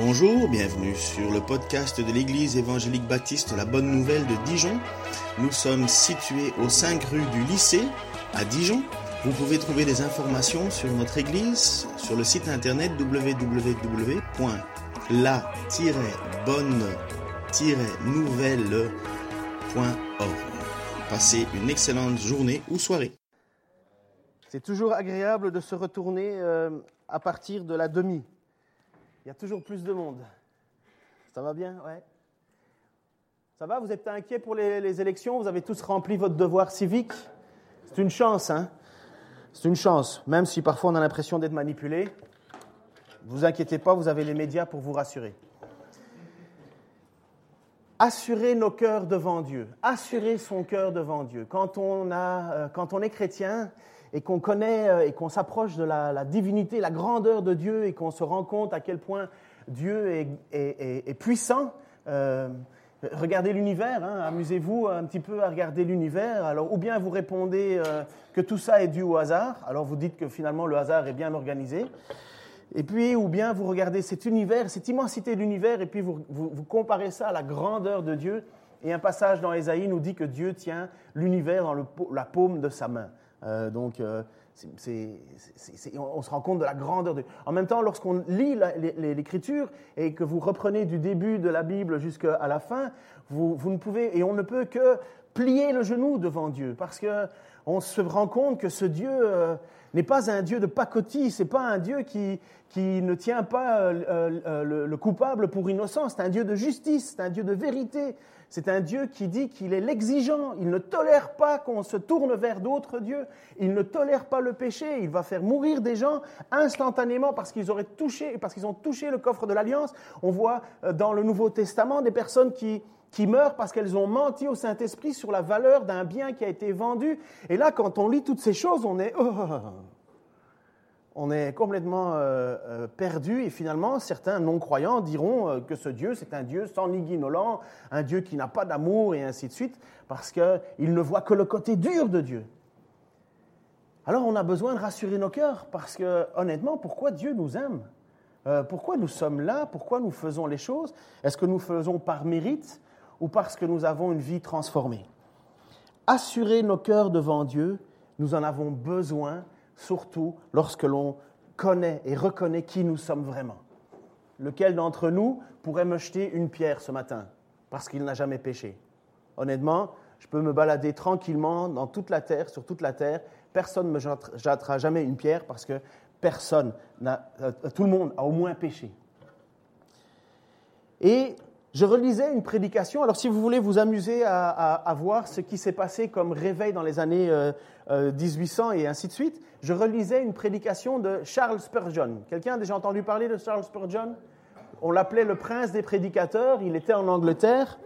Bonjour, bienvenue sur le podcast de l'Église évangélique baptiste La Bonne Nouvelle de Dijon. Nous sommes situés aux 5 rue du lycée à Dijon. Vous pouvez trouver des informations sur notre Église sur le site internet www.la-bonne-nouvelle.org. Passez une excellente journée ou soirée. C'est toujours agréable de se retourner euh, à partir de la demi. Il y a toujours plus de monde. Ça va bien? Ouais. Ça va? Vous êtes inquiets pour les, élections? Vous avez tous rempli votre devoir civique? C'est une chance, hein? C'est une chance, même si parfois on a l'impression d'être manipulé. Ne vous inquiétez pas, vous avez les médias pour vous rassurer. Assurer nos cœurs devant Dieu, assurer son cœur devant Dieu. Quand on, euh, quand on est chrétien, et qu'on connaît euh, et qu'on s'approche de la, divinité, la grandeur de Dieu et qu'on se rend compte à quel point Dieu est, puissant. Euh, regardez l'univers, hein, amusez-vous un petit peu à regarder l'univers. Alors, ou bien vous répondez euh, que tout ça est dû au hasard, alors vous dites que finalement le hasard est bien organisé. Et puis, ou bien vous regardez cet univers, cette immensité de l'univers, et puis vous, comparez ça à la grandeur de Dieu. Et un passage dans Ésaïe nous dit que Dieu tient l'univers dans la paume de sa main. Euh, donc, euh, on se rend compte de la grandeur de. En même temps, lorsqu'on lit l'Écriture et que vous reprenez du début de la Bible jusqu'à la fin, vous, ne pouvez et on ne peut que plier le genou devant Dieu parce que on se rend compte que ce Dieu euh, n'est pas un Dieu de pacotille, c'est pas un Dieu qui, ne tient pas le, coupable pour innocent, c'est un Dieu de justice, c'est un Dieu de vérité, c'est un Dieu qui dit qu'il est l'exigeant, il ne tolère pas qu'on se tourne vers d'autres dieux, il ne tolère pas le péché, il va faire mourir des gens instantanément parce qu'ils auraient touché, parce qu'ils ont touché le coffre de l'alliance. On voit euh, dans le Nouveau Testament des personnes qui, qui meurent parce qu'elles ont menti au Saint-Esprit sur la valeur d'un bien qui a été vendu. Et là, quand on lit toutes ces choses, on est, oh, on est complètement euh, euh, perdu. Et finalement, certains non-croyants diront euh, que ce Dieu, c'est un Dieu sans ni guinolant, un Dieu qui n'a pas d'amour et ainsi de suite, parce qu'ils ne voient que le côté dur de Dieu. Alors, on a besoin de rassurer nos cœurs, parce que honnêtement, pourquoi Dieu nous aime? Pourquoi nous sommes là? Pourquoi nous faisons les choses? Est-ce que nous faisons par mérite ou parce que nous avons une vie transformée? Assurer nos cœurs devant Dieu, nous en avons besoin, surtout lorsque l'on connaît et reconnaît qui nous sommes vraiment. Lequel d'entre nous pourrait me jeter une pierre ce matin parce qu'il n'a jamais péché? Honnêtement, je peux me balader tranquillement dans toute la terre, sur toute la terre. Personne ne me jettera jamais une pierre parce que personne, euh, tout le monde a au moins péché. Et je relisais une prédication. Alors, si vous voulez vous amuser à, voir ce qui s'est passé comme réveil dans les années euh, euh, 1800 et ainsi de suite, je relisais une prédication de Charles Spurgeon. Quelqu'un a déjà entendu parler de Charles Spurgeon? On l'appelait le prince des prédicateurs. Il était en Angleterre.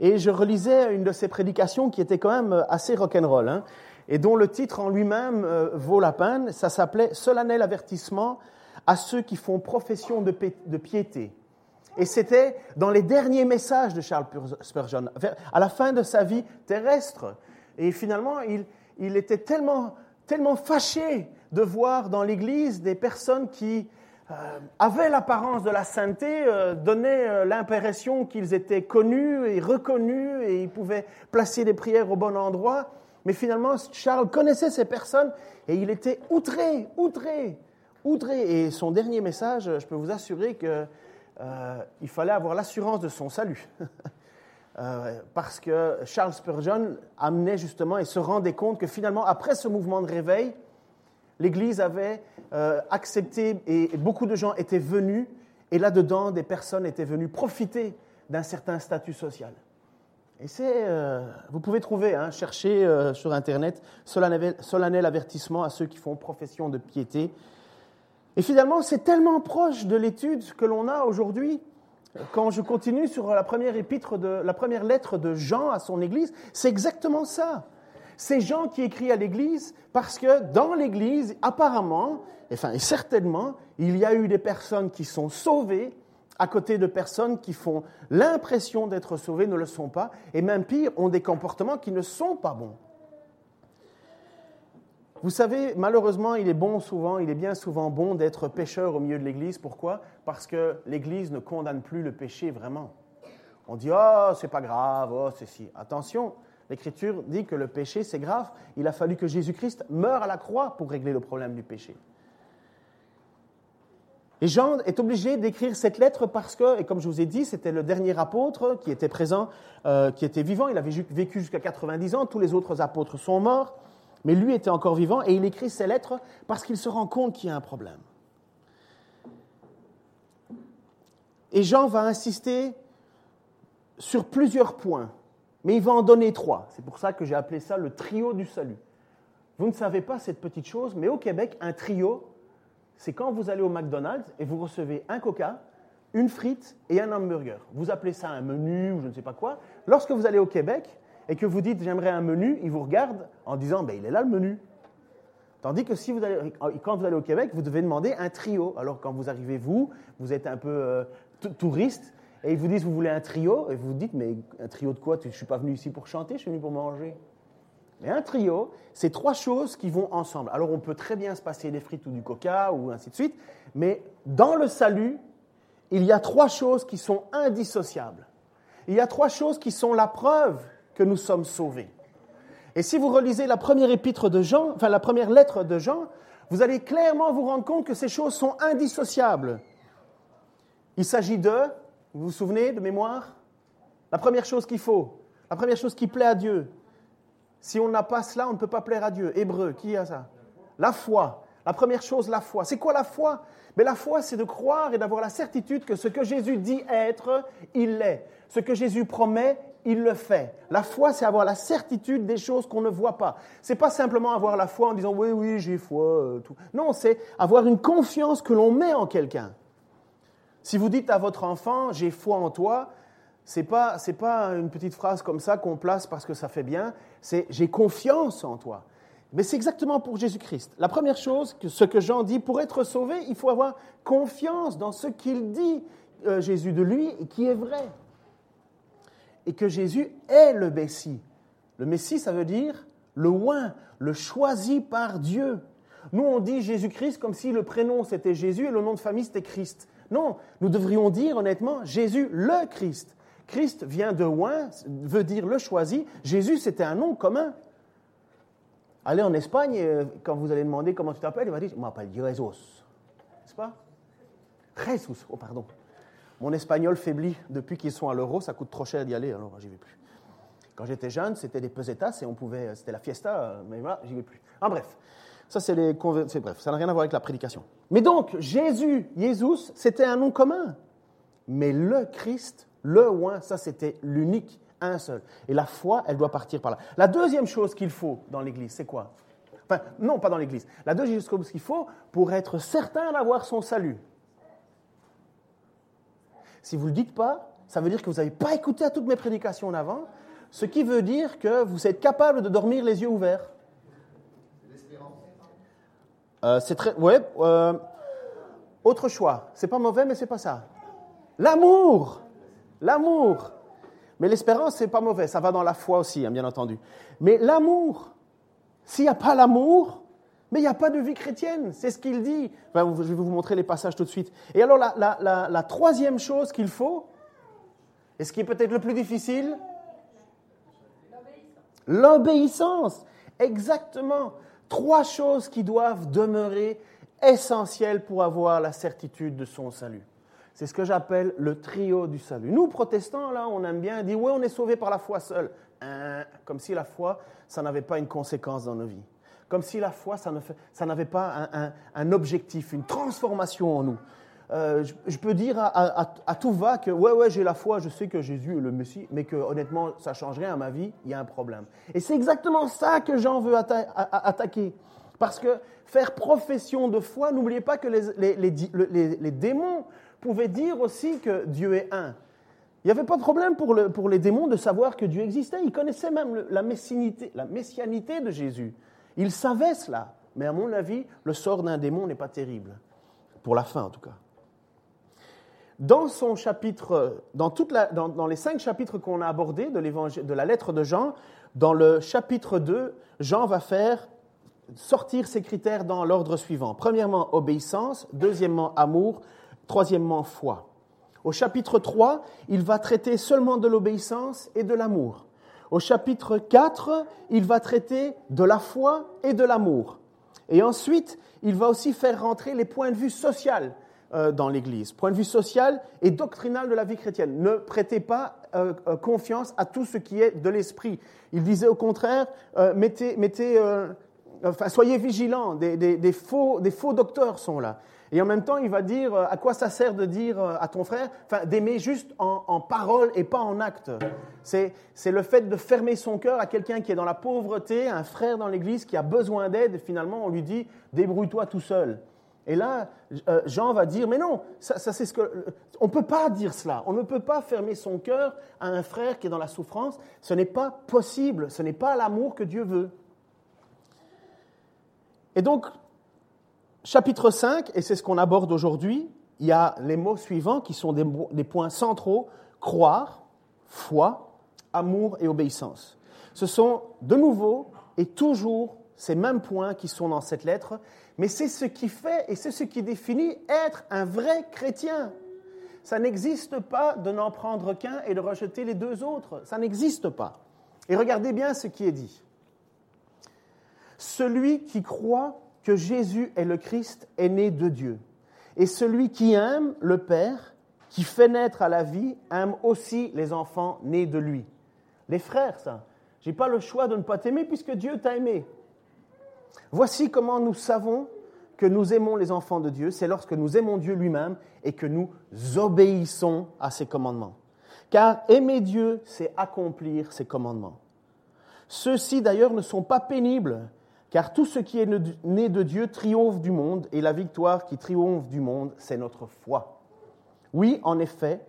Et je relisais une de ses prédications qui était quand même assez rock'n'roll, hein, et dont le titre en lui-même euh, vaut la peine. Ça s'appelait Solennel avertissement à ceux qui font profession de piété. Et c'était dans les derniers messages de Charles Spurgeon, à la fin de sa vie terrestre. Et finalement, il, était tellement, tellement fâché de voir dans l'Église des personnes qui euh, avaient l'apparence de la sainteté, euh, donnaient euh, l'impression qu'ils étaient connus et reconnus et ils pouvaient placer des prières au bon endroit. Mais finalement, Charles connaissait ces personnes et il était outré, outré, outré. Et son dernier message, je peux vous assurer que euh, il fallait avoir l'assurance de son salut. euh, parce que Charles Spurgeon amenait justement et se rendait compte que finalement, après ce mouvement de réveil, l'Église avait euh, accepté et beaucoup de gens étaient venus, et là-dedans, des personnes étaient venues profiter d'un certain statut social. Et c'est, vous pouvez trouver, hein, chercher sur Internet, solennel avertissement à ceux qui font profession de piété. Et finalement, c'est tellement proche de l'étude que l'on a aujourd'hui. Quand je continue sur la première épître de, la première lettre de Jean à son église, c'est exactement ça. C'est Jean qui écrit à l'église parce que dans l'église, apparemment, enfin, et certainement, il y a eu des personnes qui sont sauvées à côté de personnes qui font l'impression d'être sauvées, ne le sont pas, et même pire, ont des comportements qui ne sont pas bons. Vous savez, malheureusement, il est bon souvent, il est bien souvent bon d'être pécheur au milieu de l'Église. Pourquoi? Parce que l'Église ne condamne plus le péché vraiment. On dit oh c'est pas grave, oh c'est si. Attention, l'Écriture dit que le péché c'est grave. Il a fallu que Jésus-Christ meure à la croix pour régler le problème du péché. Et Jean est obligé d'écrire cette lettre parce que, et comme je vous ai dit, c'était le dernier apôtre qui était présent, euh, qui était vivant. Il avait vécu jusqu'à 90 ans. Tous les autres apôtres sont morts, mais lui était encore vivant et il écrit ces lettres parce qu'il se rend compte qu'il y a un problème. Et Jean va insister sur plusieurs points, mais il va en donner trois. C'est pour ça que j'ai appelé ça le trio du salut. Vous ne savez pas cette petite chose, mais au Québec, un trio, c'est quand vous allez au McDonald's et vous recevez un coca, une frite et un hamburger. Vous appelez ça un menu ou je ne sais pas quoi. Lorsque vous allez au Québec et que vous dites j'aimerais un menu, ils vous regardent en disant ben, il est là le menu. Tandis que si vous allez, quand vous allez au Québec, vous devez demander un trio. Alors quand vous arrivez, vous, vous êtes un peu euh, touriste et ils vous disent vous voulez un trio et vous vous dites mais un trio de quoi? Je ne suis pas venu ici pour chanter, je suis venu pour manger. Mais un trio, c'est trois choses qui vont ensemble. Alors on peut très bien se passer des frites ou du coca ou ainsi de suite, mais dans le salut, il y a trois choses qui sont indissociables. Il y a trois choses qui sont la preuve que nous sommes sauvés. Et si vous relisez la première épître de Jean, enfin la première lettre de Jean, vous allez clairement vous rendre compte que ces choses sont indissociables. Il s'agit de, vous vous souvenez de mémoire? La première chose qu'il faut, la première chose qui plaît à Dieu, si on n'a pas cela, on ne peut pas plaire à Dieu. Hébreu, qui a ça? La foi. La première chose, la foi. C'est quoi la foi? Mais la foi, c'est de croire et d'avoir la certitude que ce que Jésus dit être, il l'est. Ce que Jésus promet, il le fait. La foi, c'est avoir la certitude des choses qu'on ne voit pas. C'est pas simplement avoir la foi en disant oui, oui, j'ai foi. Euh, tout. Non, c'est avoir une confiance que l'on met en quelqu'un. Si vous dites à votre enfant j'ai foi en toi, c'est pas c'est pas une petite phrase comme ça qu'on place parce que ça fait bien. C'est j'ai confiance en toi. Mais c'est exactement pour Jésus-Christ. La première chose, ce que Jean dit, pour être sauvé, il faut avoir confiance dans ce qu'il dit, euh, Jésus, de lui, et qui est vrai. Et que Jésus est le Messie. Le Messie, ça veut dire le oint, le choisi par Dieu. Nous, on dit Jésus-Christ comme si le prénom c'était Jésus et le nom de famille c'était Christ. Non, nous devrions dire honnêtement Jésus le Christ. Christ vient de loin, veut dire le choisi. Jésus, c'était un nom commun. Allez en Espagne, euh, quand vous allez demander comment tu t'appelles, il va dire Je m'appelle Jesus. N'est-ce pas? Jesus, oh pardon. Mon espagnol faiblit depuis qu'ils sont à l'euro, ça coûte trop cher d'y aller, alors j'y vais plus. Quand j'étais jeune, c'était des pesetas et on pouvait, c'était la fiesta, mais voilà, j'y vais plus. En bref, ça c'est les c'est bref, ça n'a rien à voir avec la prédication. Mais donc Jésus, Jesus, c'était un nom commun, mais le Christ le oin, ça c'était l'unique, un seul. Et la foi, elle doit partir par là. La deuxième chose qu'il faut dans l'Église, c'est quoi? Enfin, non, pas dans l'Église. La deuxième chose qu'il faut pour être certain d'avoir son salut. Si vous ne le dites pas, ça veut dire que vous n'avez pas écouté à toutes mes prédications en avant, ce qui veut dire que vous êtes capable de dormir les yeux ouverts. Euh, c'est très. Ouais. Euh, autre choix. C'est pas mauvais, mais c'est pas ça. L'amour. L'amour. Mais l'espérance, c'est pas mauvais, ça va dans la foi aussi, hein, bien entendu. Mais l'amour, s'il n'y a pas l'amour, mais il n'y a pas de vie chrétienne, c'est ce qu'il dit. je vais vous montrer les passages tout de suite. Et alors, la, troisième chose qu'il faut, et ce qui est peut-être le plus difficile, l'obéissance. Exactement. Trois choses qui doivent demeurer essentielles pour avoir la certitude de son salut. C'est ce que j'appelle le trio du salut. Nous, protestants, là, on aime bien dire, oui, on est sauvé par la foi seule. Hein, comme si la foi, ça n'avait pas une conséquence dans nos vies. Comme si la foi, ça, n'avait pas un, objectif, une transformation en nous. Euh, je, peux dire à, tout va que, ouais, ouais, j'ai la foi, je sais que Jésus est le Messie, mais que honnêtement, ça change rien à ma vie, il y a un problème. Et c'est exactement ça que Jean veut attaquer. Parce que faire profession de foi, n'oubliez pas que les, démons pouvait dire aussi que Dieu est un. Il n'y avait pas de problème pour, le, pour, les démons de savoir que Dieu existait. Ils connaissaient même la messianité de Jésus. Ils savaient cela. Mais à mon avis, le sort d'un démon n'est pas terrible. Pour la fin, en tout cas. Dans son chapitre, dans, les cinq chapitres qu'on a abordés de, la lettre de Jean, dans le chapitre 2, Jean va faire sortir ces critères dans l'ordre suivant. Premièrement, obéissance. Deuxièmement, amour. Troisièmement, foi. Au chapitre 3, il va traiter seulement de l'obéissance et de l'amour. Au chapitre 4, il va traiter de la foi et de l'amour. Et ensuite, il va aussi faire rentrer les points de vue sociaux euh, dans l'Église, point de vue social et doctrinal de la vie chrétienne. Ne prêtez pas euh, euh, confiance à tout ce qui est de l'esprit. Il disait au contraire, mettez, mettez enfin, soyez vigilants, des, faux, des faux docteurs sont là. Et en même temps, il va dire à quoi ça sert de dire à ton frère, enfin, d'aimer juste en, en, parole et pas en acte. C'est le fait de fermer son cœur à quelqu'un qui est dans la pauvreté, un frère dans l'église qui a besoin d'aide, finalement on lui dit débrouille-toi tout seul. Et là, euh, Jean va dire, mais non, ça, c'est ce que, on peut pas dire cela. On ne peut pas fermer son cœur à un frère qui est dans la souffrance. Ce n'est pas possible. Ce n'est pas l'amour que Dieu veut. Et donc, chapitre 5, et c'est ce qu'on aborde aujourd'hui, il y a les mots suivants qui sont des, des points centraux, croire, foi, amour et obéissance. Ce sont de nouveau et toujours ces mêmes points qui sont dans cette lettre, mais c'est ce qui fait et c'est ce qui définit être un vrai chrétien. Ça n'existe pas de n'en prendre qu'un et de rejeter les deux autres. Ça n'existe pas. Et regardez bien ce qui est dit. Celui qui croit que Jésus est le Christ est né de Dieu. Et celui qui aime le Père, qui fait naître à la vie, aime aussi les enfants nés de lui. Les frères, ça. J'ai pas le choix de ne pas t'aimer puisque Dieu t'a aimé. Voici comment nous savons que nous aimons les enfants de Dieu, c'est lorsque nous aimons Dieu lui-même et que nous obéissons à ses commandements. Car aimer Dieu, c'est accomplir ses commandements. Ceux-ci d'ailleurs ne sont pas pénibles, car tout ce qui est né de Dieu triomphe du monde, et la victoire qui triomphe du monde, c'est notre foi. Oui, en effet,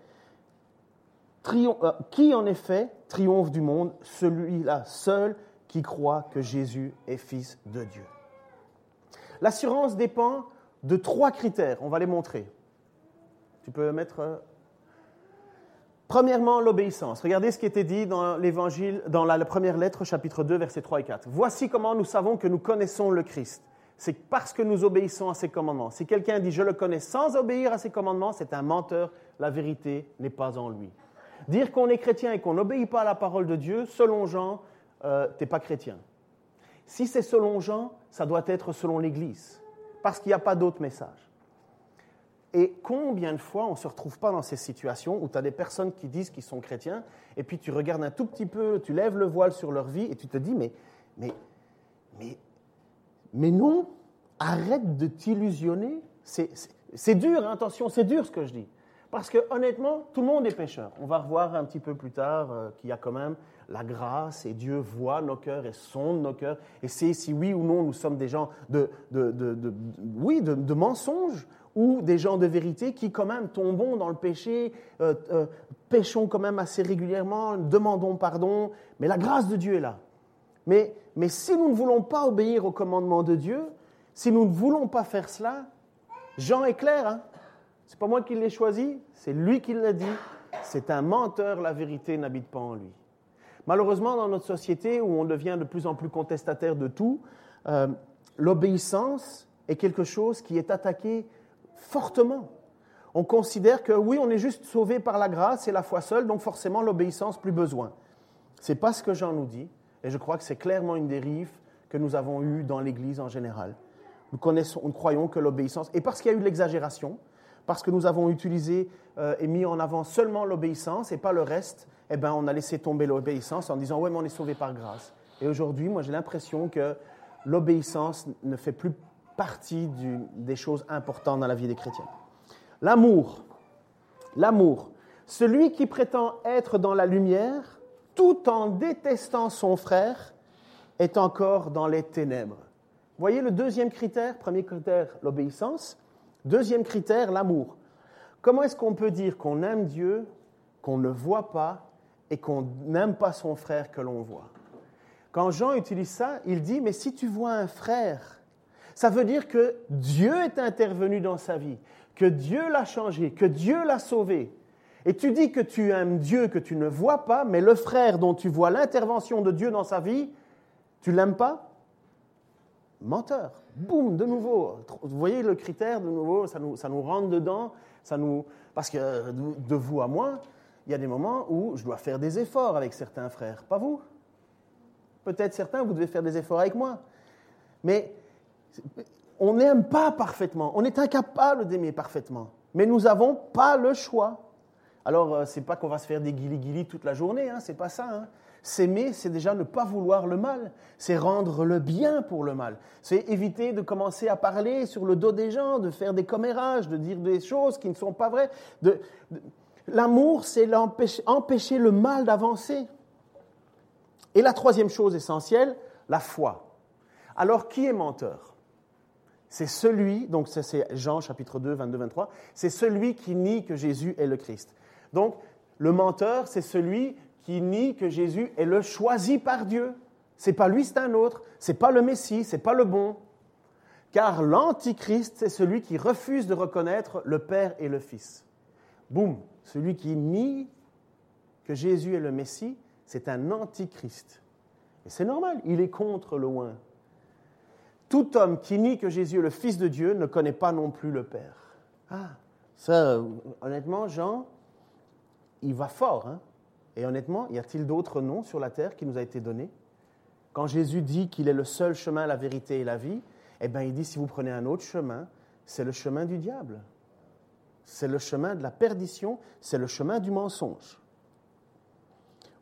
euh, qui en effet triomphe du monde? Celui-là seul qui croit que Jésus est fils de Dieu. L'assurance dépend de trois critères, on va les montrer. Tu peux mettre... Premièrement, l'obéissance. Regardez ce qui était dit dans l'évangile, dans la, première lettre, chapitre 2, versets 3 et 4. Voici comment nous savons que nous connaissons le Christ. C'est parce que nous obéissons à ses commandements. Si quelqu'un dit je le connais sans obéir à ses commandements, c'est un menteur. La vérité n'est pas en lui. Dire qu'on est chrétien et qu'on n'obéit pas à la parole de Dieu, selon Jean, euh, tu n'es pas chrétien. Si c'est selon Jean, ça doit être selon l'Église, parce qu'il n'y a pas d'autre message. Et combien de fois on ne se retrouve pas dans ces situations où tu as des personnes qui disent qu'ils sont chrétiens, et puis tu regardes un tout petit peu, tu lèves le voile sur leur vie, et tu te dis, mais, mais, mais, mais non, arrête de t'illusionner. C'est dur, hein, attention, c'est dur ce que je dis. Parce que honnêtement, tout le monde est pécheur. On va revoir un petit peu plus tard euh, qu'il y a quand même la grâce et Dieu voit nos cœurs et sonde nos cœurs et sait si oui ou non nous sommes des gens de, oui, de, mensonges ou des gens de vérité qui quand même tombons dans le péché, euh, euh, péchons quand même assez régulièrement, demandons pardon, mais la grâce de Dieu est là. Mais, mais si nous ne voulons pas obéir au commandement de Dieu, si nous ne voulons pas faire cela, Jean est clair, hein c'est pas moi qui l'ai choisi, c'est lui qui l'a dit. C'est un menteur, la vérité n'habite pas en lui. Malheureusement, dans notre société où on devient de plus en plus contestataire de tout, euh, l'obéissance est quelque chose qui est attaqué fortement. On considère que oui, on est juste sauvé par la grâce et la foi seule, donc forcément l'obéissance plus besoin. C'est pas ce que Jean nous dit, et je crois que c'est clairement une dérive que nous avons eue dans l'Église en général. Nous, connaissons, nous croyons que l'obéissance, et parce qu'il y a eu de l'exagération, parce que nous avons utilisé euh, et mis en avant seulement l'obéissance et pas le reste, eh ben, on a laissé tomber l'obéissance en disant ouais, mais on est sauvé par grâce. Et aujourd'hui, moi, j'ai l'impression que l'obéissance ne fait plus partie des choses importantes dans la vie des chrétiens. L'amour. L'amour. Celui qui prétend être dans la lumière, tout en détestant son frère, est encore dans les ténèbres. Voyez le deuxième critère, premier critère, l'obéissance. Deuxième critère, l'amour. Comment est-ce qu'on peut dire qu'on aime Dieu, qu'on ne voit pas et qu'on n'aime pas son frère que l'on voit? Quand Jean utilise ça, il dit, mais si tu vois un frère, ça veut dire que Dieu est intervenu dans sa vie, que Dieu l'a changé, que Dieu l'a sauvé. Et tu dis que tu aimes Dieu que tu ne vois pas, mais le frère dont tu vois l'intervention de Dieu dans sa vie, tu l'aimes pas? Menteur. Boum, de nouveau. Vous voyez le critère, de nouveau, ça nous, ça nous rentre dedans. Ça nous... Parce que de vous à moi, il y a des moments où je dois faire des efforts avec certains frères. Pas vous Peut-être certains, vous devez faire des efforts avec moi. Mais on n'aime pas parfaitement. On est incapable d'aimer parfaitement. Mais nous n'avons pas le choix. Alors, euh, ce n'est pas qu'on va se faire des guili-guili toute la journée, hein, c'est pas ça. Hein. S'aimer, c'est déjà ne pas vouloir le mal, c'est rendre le bien pour le mal, c'est éviter de commencer à parler sur le dos des gens, de faire des commérages, de dire des choses qui ne sont pas vraies. L'amour, c'est empêcher le mal d'avancer. Et la troisième chose essentielle, la foi. Alors, qui est menteur? C'est celui, donc c'est Jean chapitre 2, 22, 23, c'est celui qui nie que Jésus est le Christ. Donc, le menteur, c'est celui qui nie que Jésus est le choisi par Dieu. C'est pas lui, c'est un autre. C'est pas le Messie, c'est pas le bon. Car l'antichrist, c'est celui qui refuse de reconnaître le Père et le Fils. Boum, celui qui nie que Jésus est le Messie, c'est un antichrist. Et c'est normal, il est contre le loin. Tout homme qui nie que Jésus est le Fils de Dieu ne connaît pas non plus le Père. Ah, ça, honnêtement, Jean, il va fort. Hein et honnêtement, y a-t-il d'autres noms sur la terre qui nous a été donné Quand Jésus dit qu'il est le seul chemin, la vérité et la vie, eh bien, il dit si vous prenez un autre chemin, c'est le chemin du diable. C'est le chemin de la perdition, c'est le chemin du mensonge.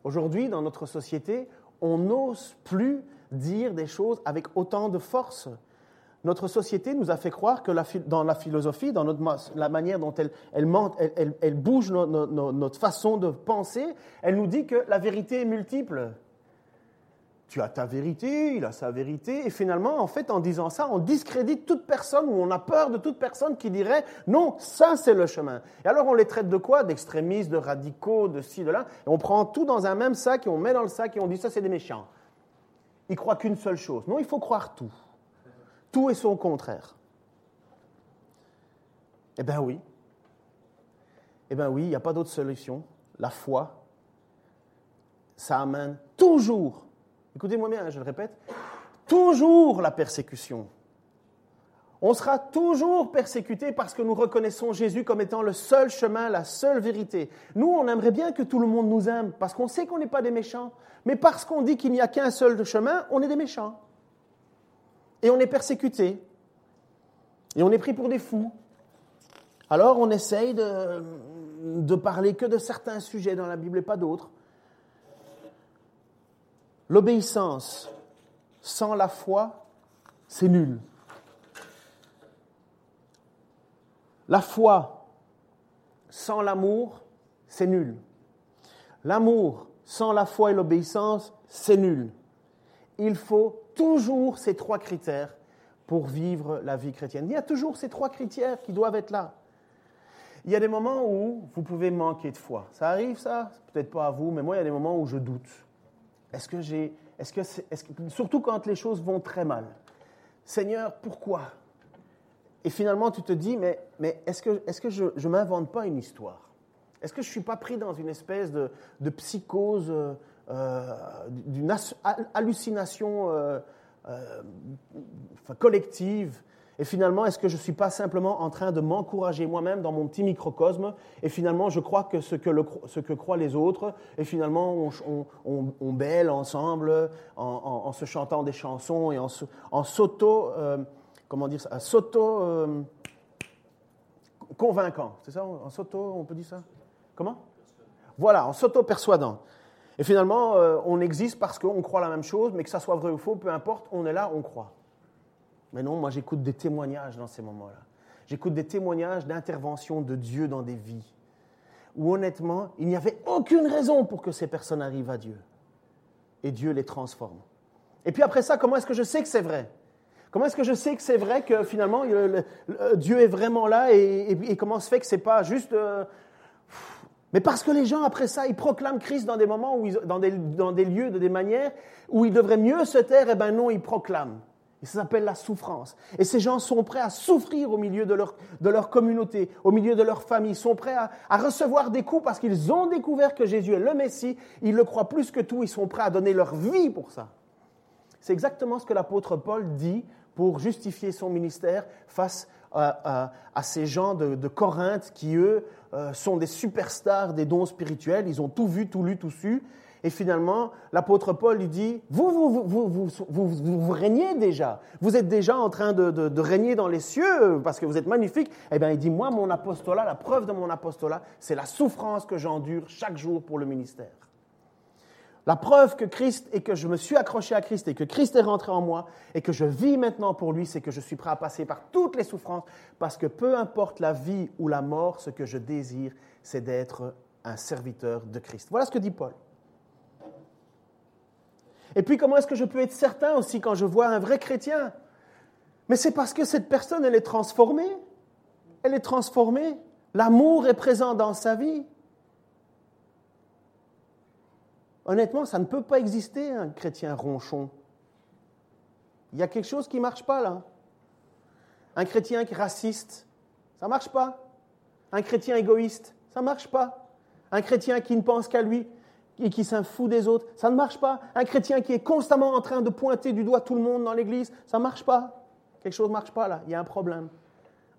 Aujourd'hui, dans notre société, on n'ose plus dire des choses avec autant de force notre société nous a fait croire que dans la philosophie, dans la manière dont elle, bouge notre façon de penser, elle nous dit que la vérité est multiple. Tu as ta vérité, il a sa vérité, et finalement, en fait, en disant ça, on discrédite toute personne ou on a peur de toute personne qui dirait non, ça c'est le chemin. Et alors on les traite de quoi? D'extrémistes, de radicaux, de ci, de là. Et on prend tout dans un même sac et on met dans le sac et on dit ça c'est des méchants. Ils croient qu'une seule chose. Non, il faut croire tout. Tout est son contraire. Eh bien oui. Eh bien oui, il n'y a pas d'autre solution. La foi, ça amène toujours, écoutez-moi bien, je le répète, toujours la persécution. On sera toujours persécuté parce que nous reconnaissons Jésus comme étant le seul chemin, la seule vérité. Nous, on aimerait bien que tout le monde nous aime parce qu'on sait qu'on n'est pas des méchants. Mais parce qu'on dit qu'il n'y a qu'un seul chemin, on est des méchants et on est persécuté, et on est pris pour des fous. Alors on essaye de, parler que de certains sujets dans la Bible et pas d'autres. L'obéissance sans la foi, c'est nul. La foi sans l'amour, c'est nul. L'amour sans la foi et l'obéissance, c'est nul. Il faut toujours ces trois critères pour vivre la vie chrétienne. Il y a toujours ces trois critères qui doivent être là. Il y a des moments où vous pouvez manquer de foi. Ça arrive, ça? Peut-être pas à vous, mais moi, il y a des moments où je doute. Est-ce que j'ai. Est-ce que, surtout quand les choses vont très mal. Seigneur, pourquoi? Et finalement, tu te dis, mais, mais est-ce que, est que je ne m'invente pas une histoire? Est-ce que je ne suis pas pris dans une espèce de, de psychose euh, d'une hallucination euh, euh, collective et finalement, est-ce que je ne suis pas simplement en train de m'encourager moi-même dans mon petit microcosme Et finalement, je crois que ce que, ce que croient les autres, et finalement, on, on, on, bêle ensemble en, se chantant des chansons et en, en s'auto, comment dire ça, s'auto convaincant. C'est ça En s'auto, on peut dire ça? Comment? Voilà, en s'auto-persuadant. Et finalement, euh, on existe parce qu'on croit la même chose, mais que ça soit vrai ou faux, peu importe, on est là, on croit. Mais non, moi j'écoute des témoignages dans ces moments-là. J'écoute des témoignages d'intervention de Dieu dans des vies, où honnêtement, il n'y avait aucune raison pour que ces personnes arrivent à Dieu. Et Dieu les transforme. Et puis après ça, comment est-ce que je sais que c'est vrai? Comment est-ce que je sais que c'est vrai que finalement Dieu est vraiment là et, comment se fait que c'est pas juste euh, mais parce que les gens, après ça, ils proclament Christ dans des moments, où dans, des, dans, des, lieux, de des manières où ils devraient mieux se taire, et eh bien non, ils proclament. Et ça s'appelle la souffrance. Et ces gens sont prêts à souffrir au milieu de leur, de communauté, au milieu de leur famille, ils sont prêts à, à recevoir des coups parce qu'ils ont découvert que Jésus est le Messie, ils le croient plus que tout, ils sont prêts à donner leur vie pour ça. C'est exactement ce que l'apôtre Paul dit pour justifier son ministère face à, ces gens de, Corinthe qui, eux, euh, sont des superstars des dons spirituels. Ils ont tout vu, tout lu, tout su. Et finalement, l'apôtre Paul lui dit, vous vous, vous, vous, vous, régnez déjà. Vous êtes déjà en train de, de, régner dans les cieux parce que vous êtes magnifique. Eh bien, il dit, moi, mon apostolat, la preuve de mon apostolat, c'est la souffrance que j'endure chaque jour pour le ministère. La preuve que Christ et que je me suis accroché à Christ et que Christ est rentré en moi et que je vis maintenant pour lui, c'est que je suis prêt à passer par toutes les souffrances parce que peu importe la vie ou la mort, ce que je désire, c'est d'être un serviteur de Christ. Voilà ce que dit Paul. Et puis comment est-ce que je peux être certain aussi quand je vois un vrai chrétien? Mais c'est parce que cette personne, elle est transformée. Elle est transformée. L'amour est présent dans sa vie. Honnêtement, ça ne peut pas exister un chrétien ronchon. Il y a quelque chose qui ne marche pas là. Un chrétien qui est raciste, ça ne marche pas. Un chrétien égoïste, ça ne marche pas. Un chrétien qui ne pense qu'à lui et qui s'en fout des autres, ça ne marche pas. Un chrétien qui est constamment en train de pointer du doigt tout le monde dans l'église, ça ne marche pas. Quelque chose ne marche pas là, il y a un problème.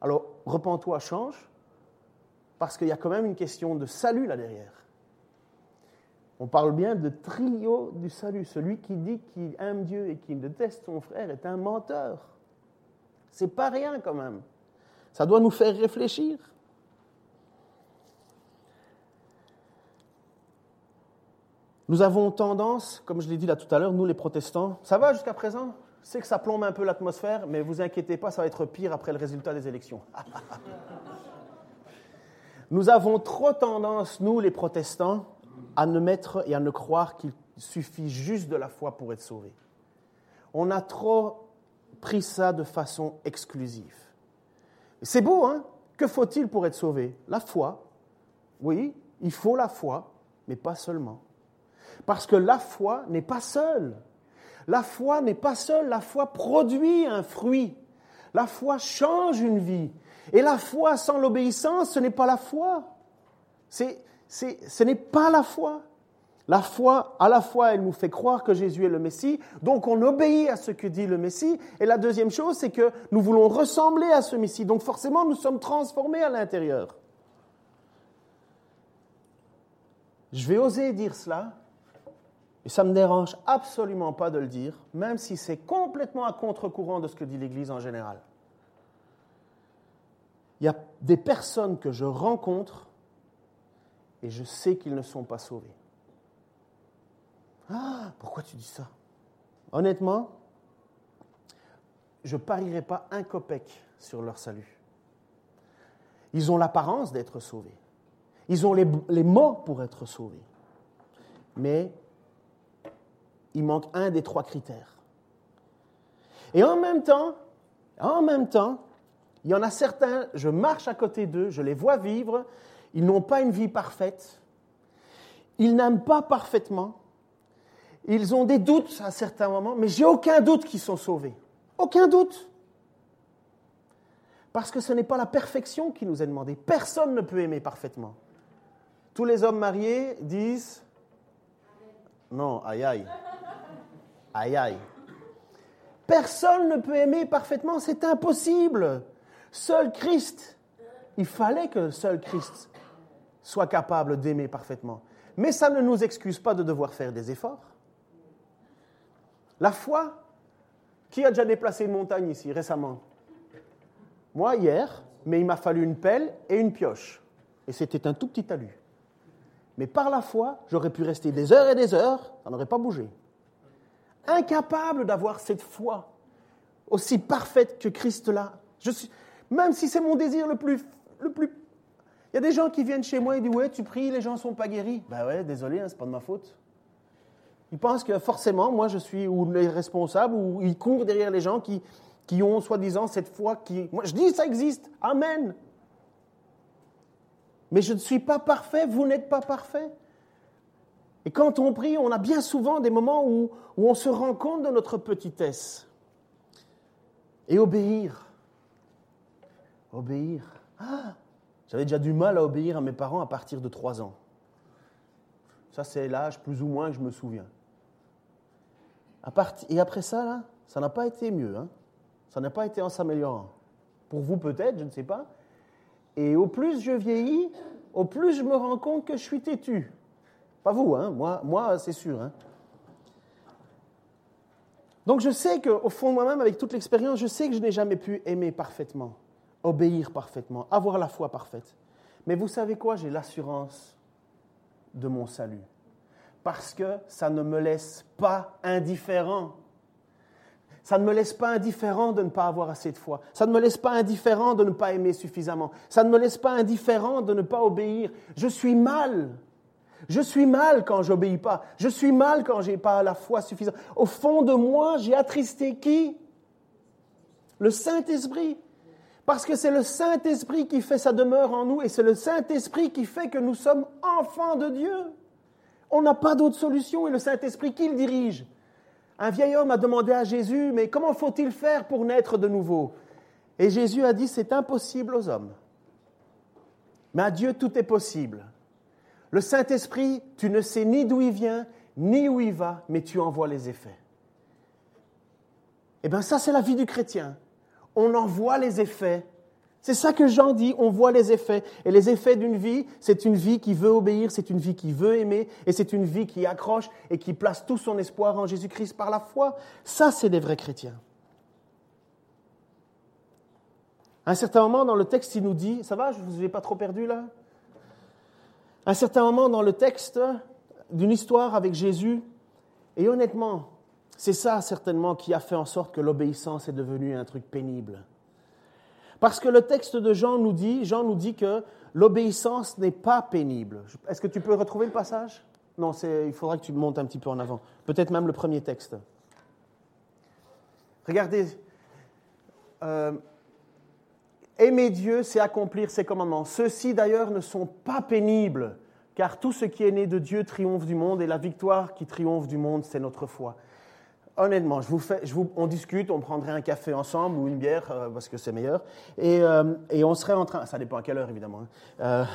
Alors, repens-toi, change, parce qu'il y a quand même une question de salut là derrière. On parle bien de trio du salut. Celui qui dit qu'il aime Dieu et qu'il déteste son frère est un menteur. C'est pas rien quand même. Ça doit nous faire réfléchir. Nous avons tendance, comme je l'ai dit là tout à l'heure, nous les protestants, ça va jusqu'à présent? C'est que ça plombe un peu l'atmosphère, mais vous inquiétez pas, ça va être pire après le résultat des élections. nous avons trop tendance, nous les protestants, à ne mettre et à ne croire qu'il suffit juste de la foi pour être sauvé. On a trop pris ça de façon exclusive. C'est beau, hein? Que faut-il pour être sauvé? La foi. Oui, il faut la foi, mais pas seulement. Parce que la foi n'est pas seule. La foi n'est pas seule, la foi produit un fruit. La foi change une vie. Et la foi sans l'obéissance, ce n'est pas la foi. C'est ce n'est pas la foi. La foi, à la fois, elle nous fait croire que Jésus est le Messie, donc on obéit à ce que dit le Messie. Et la deuxième chose, c'est que nous voulons ressembler à ce Messie, donc forcément, nous sommes transformés à l'intérieur. Je vais oser dire cela, et ça ne me dérange absolument pas de le dire, même si c'est complètement à contre-courant de ce que dit l'Église en général. Il y a des personnes que je rencontre et je sais qu'ils ne sont pas sauvés. Ah, pourquoi tu dis ça? Honnêtement, je parierai pas un copec sur leur salut. Ils ont l'apparence d'être sauvés. Ils ont les, les, mots pour être sauvés. Mais il manque un des trois critères. Et en même temps, en même temps, il y en a certains, je marche à côté d'eux, je les vois vivre, ils n'ont pas une vie parfaite. Ils n'aiment pas parfaitement. Ils ont des doutes à certains moments, mais j'ai aucun doute qu'ils sont sauvés. Aucun doute. Parce que ce n'est pas la perfection qui nous est demandée. Personne ne peut aimer parfaitement. Tous les hommes mariés disent Non, aïe aïe. Aïe aïe. Personne ne peut aimer parfaitement, c'est impossible. Seul Christ. Il fallait que seul Christ soit capable d'aimer parfaitement. Mais ça ne nous excuse pas de devoir faire des efforts. La foi, qui a déjà déplacé une montagne ici récemment? Moi, hier, mais il m'a fallu une pelle et une pioche. Et c'était un tout petit talus. Mais par la foi, j'aurais pu rester des heures et des heures, ça n'aurait pas bougé. Incapable d'avoir cette foi aussi parfaite que Christ l'a. Même si c'est mon désir le plus, le plus il y a des gens qui viennent chez moi et disent Ouais, tu pries, les gens ne sont pas guéris. Ben ouais, désolé, hein, ce n'est pas de ma faute. Ils pensent que forcément, moi, je suis ou les responsables, ou ils courent derrière les gens qui, qui ont soi-disant cette foi qui. Moi, je dis ça existe. Amen. Mais je ne suis pas parfait, vous n'êtes pas parfait. Et quand on prie, on a bien souvent des moments où, où on se rend compte de notre petitesse. Et obéir. Obéir. Ah, j'avais déjà du mal à obéir à mes parents à partir de 3 ans. Ça, c'est l'âge plus ou moins que je me souviens. et après ça, là, ça n'a pas été mieux. Hein. Ça n'a pas été en s'améliorant. Pour vous peut-être, je ne sais pas. Et au plus je vieillis, au plus je me rends compte que je suis têtu. Pas vous, hein moi, moi c'est sûr. Hein Donc je sais qu'au fond de moi-même, avec toute l'expérience, je sais que je n'ai jamais pu aimer parfaitement, obéir parfaitement, avoir la foi parfaite. Mais vous savez quoi? J'ai l'assurance de mon salut. Parce que ça ne me laisse pas indifférent. Ça ne me laisse pas indifférent de ne pas avoir assez de foi. Ça ne me laisse pas indifférent de ne pas aimer suffisamment. Ça ne me laisse pas indifférent de ne pas obéir. Je suis mal. Je suis mal quand j'obéis pas. Je suis mal quand j'ai pas la foi suffisante. Au fond de moi, j'ai attristé qui? Le Saint-Esprit. Parce que c'est le Saint-Esprit qui fait sa demeure en nous et c'est le Saint-Esprit qui fait que nous sommes enfants de Dieu. On n'a pas d'autre solution et le Saint-Esprit qui le dirige un vieil homme a demandé à Jésus, mais comment faut-il faire pour naître de nouveau? Et Jésus a dit, c'est impossible aux hommes. Mais à Dieu, tout est possible. Le Saint-Esprit, tu ne sais ni d'où il vient, ni où il va, mais tu envoies les effets. Eh bien, ça, c'est la vie du chrétien. On envoie les effets c'est ça que Jean dit, on voit les effets. Et les effets d'une vie, c'est une vie qui veut obéir, c'est une vie qui veut aimer, et c'est une vie qui accroche et qui place tout son espoir en Jésus-Christ par la foi. Ça, c'est des vrais chrétiens. À un certain moment dans le texte, il nous dit, ça va, je ne vous ai pas trop perdu là? À un certain moment dans le texte d'une histoire avec Jésus, et honnêtement, c'est ça certainement qui a fait en sorte que l'obéissance est devenue un truc pénible. Parce que le texte de Jean nous dit, Jean nous dit que l'obéissance n'est pas pénible. Est-ce que tu peux retrouver le passage? Non, il faudra que tu montes un petit peu en avant. Peut-être même le premier texte. Regardez. Euh, aimer Dieu, c'est accomplir ses commandements. Ceux-ci d'ailleurs ne sont pas pénibles, car tout ce qui est né de Dieu triomphe du monde, et la victoire qui triomphe du monde, c'est notre foi honnêtement, je vous fais, on discute, on prendrait un café ensemble ou une bière euh, parce que c'est meilleur, et, euh, et, on serait en train, ça dépend à quelle heure évidemment, hein.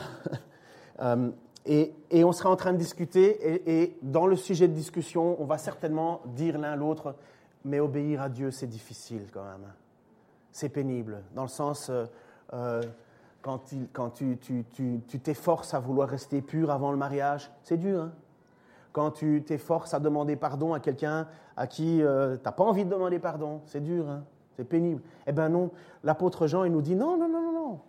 euh, et, on serait en train de discuter, et, dans le sujet de discussion, on va certainement dire l'un l'autre, mais obéir à Dieu, c'est difficile quand même, c'est pénible, dans le sens quand, tu t'efforces à vouloir rester pur avant le mariage, c'est dur. Hein quand tu t'efforces à demander pardon à quelqu'un à qui euh, tu n'as pas envie de demander pardon. C'est dur, hein c'est pénible. Eh bien non, l'apôtre Jean, il nous dit non, non, non, non, non.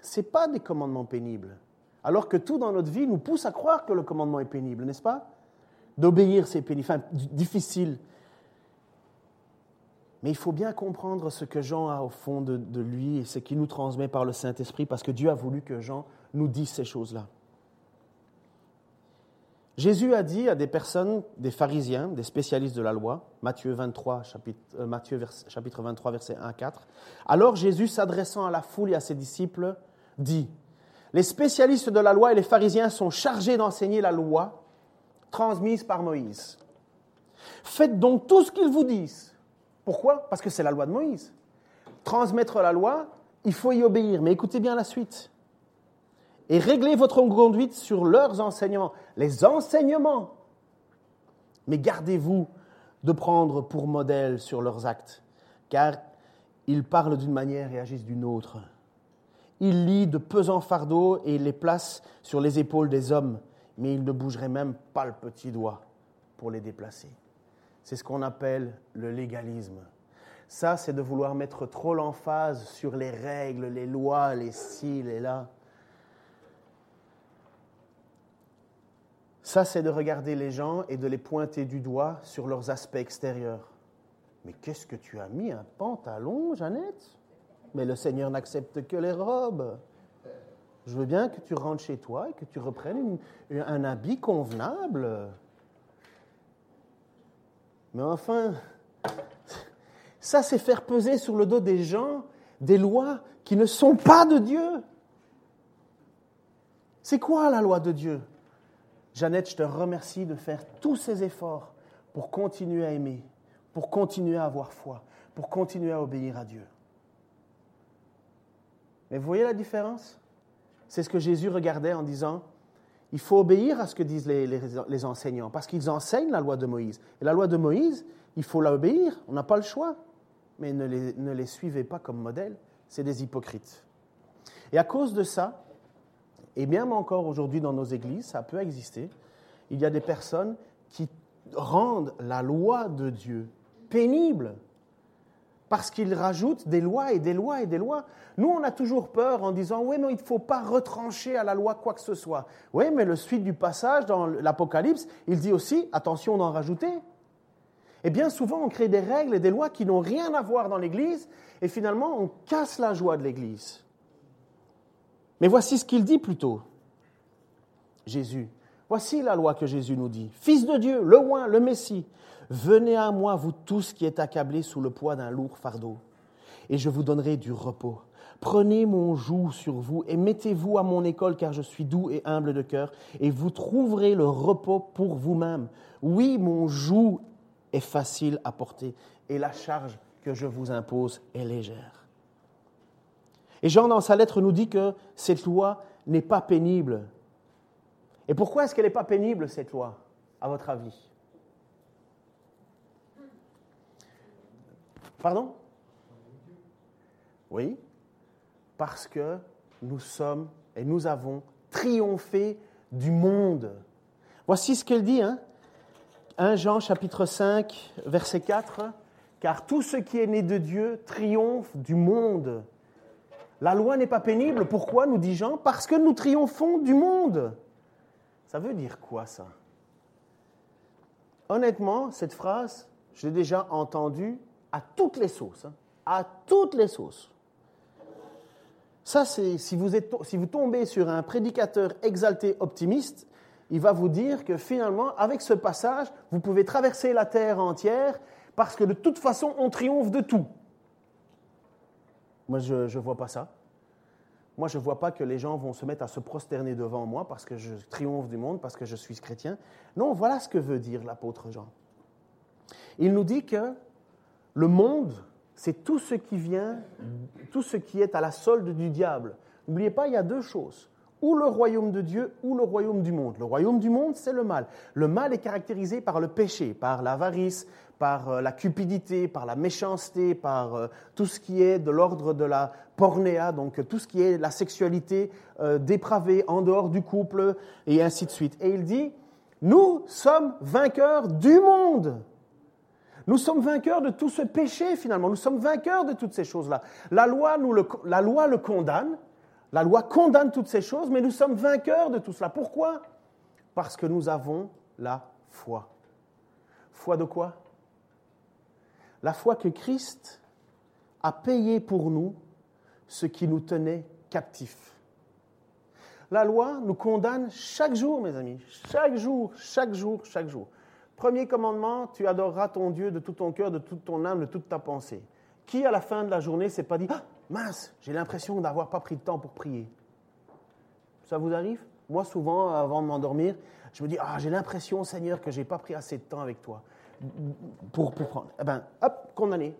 Ce pas des commandements pénibles. Alors que tout dans notre vie nous pousse à croire que le commandement est pénible, n'est-ce pas? D'obéir, c'est pénible, enfin, difficile. Mais il faut bien comprendre ce que Jean a au fond de, de lui et ce qu'il nous transmet par le Saint-Esprit, parce que Dieu a voulu que Jean nous dise ces choses-là. Jésus a dit à des personnes, des pharisiens, des spécialistes de la loi, Matthieu, 23, chapitre, euh, Matthieu chapitre 23, verset 1 4, alors Jésus, s'adressant à la foule et à ses disciples, dit, Les spécialistes de la loi et les pharisiens sont chargés d'enseigner la loi transmise par Moïse. Faites donc tout ce qu'ils vous disent. Pourquoi? Parce que c'est la loi de Moïse. Transmettre la loi, il faut y obéir. Mais écoutez bien la suite et réglez votre conduite sur leurs enseignements. Les enseignements. Mais gardez-vous de prendre pour modèle sur leurs actes, car ils parlent d'une manière et agissent d'une autre. Ils lient de pesants fardeaux et les placent sur les épaules des hommes, mais ils ne bougeraient même pas le petit doigt pour les déplacer. C'est ce qu'on appelle le légalisme. Ça, c'est de vouloir mettre trop l'emphase sur les règles, les lois, les ci, les là. Ça, c'est de regarder les gens et de les pointer du doigt sur leurs aspects extérieurs. Mais qu'est-ce que tu as mis un pantalon, Jeannette? Mais le Seigneur n'accepte que les robes. Je veux bien que tu rentres chez toi et que tu reprennes un habit convenable. Mais enfin, ça, c'est faire peser sur le dos des gens des lois qui ne sont pas de Dieu. C'est quoi la loi de Dieu? Jeannette, je te remercie de faire tous ces efforts pour continuer à aimer, pour continuer à avoir foi, pour continuer à obéir à Dieu. Mais vous voyez la différence? C'est ce que Jésus regardait en disant, il faut obéir à ce que disent les, enseignants, parce qu'ils enseignent la loi de Moïse. Et la loi de Moïse, il faut la obéir, on n'a pas le choix. mais ne les, ne les suivez pas comme modèle, c'est des hypocrites. Et à cause de ça, et même encore aujourd'hui dans nos églises, ça peut exister, il y a des personnes qui rendent la loi de Dieu pénible parce qu'ils rajoutent des lois et des lois et des lois. Nous, on a toujours peur en disant, oui, mais il ne faut pas retrancher à la loi quoi que ce soit. Oui, mais le suite du passage dans l'Apocalypse, il dit aussi, attention d'en rajouter. Et bien souvent, on crée des règles et des lois qui n'ont rien à voir dans l'Église, et finalement, on casse la joie de l'Église. Mais voici ce qu'il dit plutôt. Jésus. Voici la loi que Jésus nous dit. Fils de Dieu, le oint, le Messie, venez à moi, vous tous qui êtes accablés sous le poids d'un lourd fardeau, et je vous donnerai du repos. Prenez mon joug sur vous et mettez-vous à mon école, car je suis doux et humble de cœur, et vous trouverez le repos pour vous-même. Oui, mon joug est facile à porter, et la charge que je vous impose est légère. Et Jean, dans sa lettre, nous dit que cette loi n'est pas pénible. Et pourquoi est-ce qu'elle n'est pas pénible, cette loi, à votre avis? Pardon? Oui, parce que nous sommes et nous avons triomphé du monde. Voici ce qu'elle dit, hein 1 Jean chapitre 5, verset 4, car tout ce qui est né de Dieu triomphe du monde. La loi n'est pas pénible. Pourquoi, nous dit Jean Parce que nous triomphons du monde. Ça veut dire quoi ça? Honnêtement, cette phrase, je l'ai déjà entendue à toutes les sauces. Hein. à toutes les sauces. Ça, c'est si si vous tombez sur un prédicateur exalté optimiste, il va vous dire que finalement, avec ce passage, vous pouvez traverser la terre entière parce que de toute façon, on triomphe de tout. Moi, je ne vois pas ça. Moi, je ne vois pas que les gens vont se mettre à se prosterner devant moi parce que je triomphe du monde, parce que je suis chrétien. Non, voilà ce que veut dire l'apôtre Jean. Il nous dit que le monde, c'est tout ce qui vient, tout ce qui est à la solde du diable. N'oubliez pas, il y a deux choses. Ou le royaume de Dieu ou le royaume du monde. Le royaume du monde, c'est le mal. Le mal est caractérisé par le péché, par l'avarice, par euh, la cupidité, par la méchanceté, par euh, tout ce qui est de l'ordre de la pornéa, donc tout ce qui est la sexualité euh, dépravée en dehors du couple, et ainsi de suite. Et il dit, nous sommes vainqueurs du monde. Nous sommes vainqueurs de tout ce péché finalement. Nous sommes vainqueurs de toutes ces choses-là. La la loi le condamne. La loi condamne toutes ces choses, mais nous sommes vainqueurs de tout cela. Pourquoi? Parce que nous avons la foi. Foi de quoi? La foi que Christ a payé pour nous ce qui nous tenait captifs. La loi nous condamne chaque jour, mes amis. Chaque jour, chaque jour, chaque jour. Premier commandement, tu adoreras ton Dieu de tout ton cœur, de toute ton âme, de toute ta pensée. Qui, à la fin de la journée, s'est pas dit ah, mince, j'ai l'impression d'avoir pas pris le temps pour prier Ça vous arrive? Moi, souvent, avant de m'endormir, je me dis ah, j'ai l'impression, Seigneur, que j'ai pas pris assez de temps avec toi pour, pour prendre. Eh bien, hop, condamné.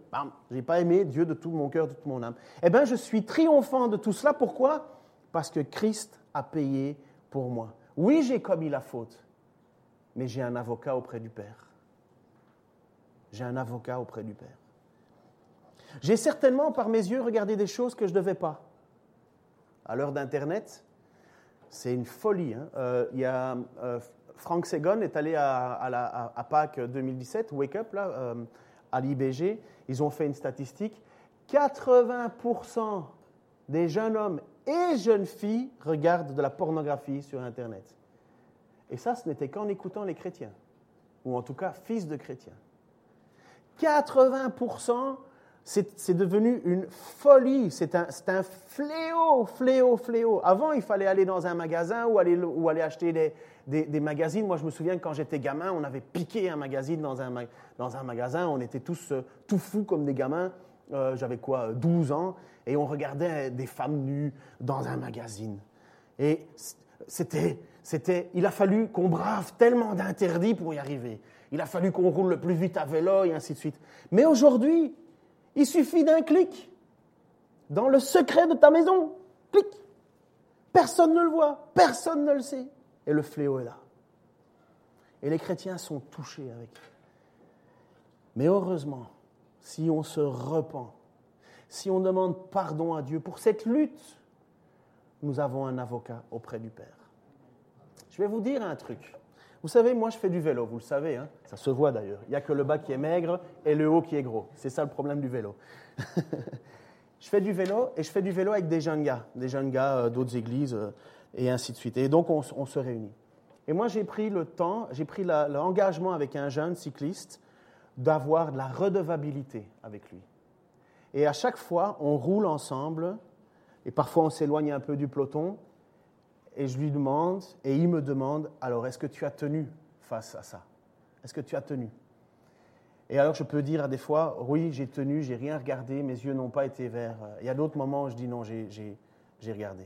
Je n'ai pas aimé Dieu de tout mon cœur, de toute mon âme. Eh bien, je suis triomphant de tout cela. Pourquoi? Parce que Christ a payé pour moi. Oui, j'ai commis la faute mais j'ai un avocat auprès du Père. J'ai un avocat auprès du Père. J'ai certainement, par mes yeux, regardé des choses que je ne devais pas. À l'heure d'Internet, c'est une folie. Hein. Euh, y a, euh, Frank Segon est allé à, à, Pâques 2017, Wake Up, là, euh, à l'IBG. Ils ont fait une statistique. 80% des jeunes hommes et jeunes filles regardent de la pornographie sur Internet. Et ça, ce n'était qu'en écoutant les chrétiens, ou en tout cas fils de chrétiens. 80%, c'est devenu une folie, c'est un, un, fléau, fléau, fléau. Avant, il fallait aller dans un magasin ou aller, ou aller acheter des, des, magazines. Moi, je me souviens que quand j'étais gamin, on avait piqué un magazine dans un, dans un magasin, on était tous euh, tout fous comme des gamins. Euh, j'avais quoi, 12 ans, et on regardait des femmes nues dans un magazine. Et c'était, il a fallu qu'on brave tellement d'interdits pour y arriver. Il a fallu qu'on roule le plus vite à vélo et ainsi de suite. Mais aujourd'hui, il suffit d'un clic dans le secret de ta maison. Clic. Personne ne le voit, personne ne le sait. Et le fléau est là. Et les chrétiens sont touchés avec. Mais heureusement, si on se repent, si on demande pardon à Dieu pour cette lutte, nous avons un avocat auprès du Père. Je vais vous dire un truc. Vous savez, moi je fais du vélo, vous le savez, hein ça se voit d'ailleurs. Il n'y a que le bas qui est maigre et le haut qui est gros. C'est ça le problème du vélo. je fais du vélo et je fais du vélo avec des jeunes gars, des jeunes gars d'autres églises euh, et ainsi de suite. Et donc on, se réunit. Et moi j'ai pris le temps, j'ai pris l'engagement avec un jeune cycliste d'avoir de la redevabilité avec lui. Et à chaque fois, on roule ensemble, et parfois on s'éloigne un peu du peloton, et je lui demande, et il me demande, alors est-ce que tu as tenu face à ça? Est-ce que tu as tenu? Et alors je peux dire à des fois, oui, j'ai tenu, j'ai rien regardé, mes yeux n'ont pas été verts. Il y a d'autres moments où je dis non, j'ai regardé.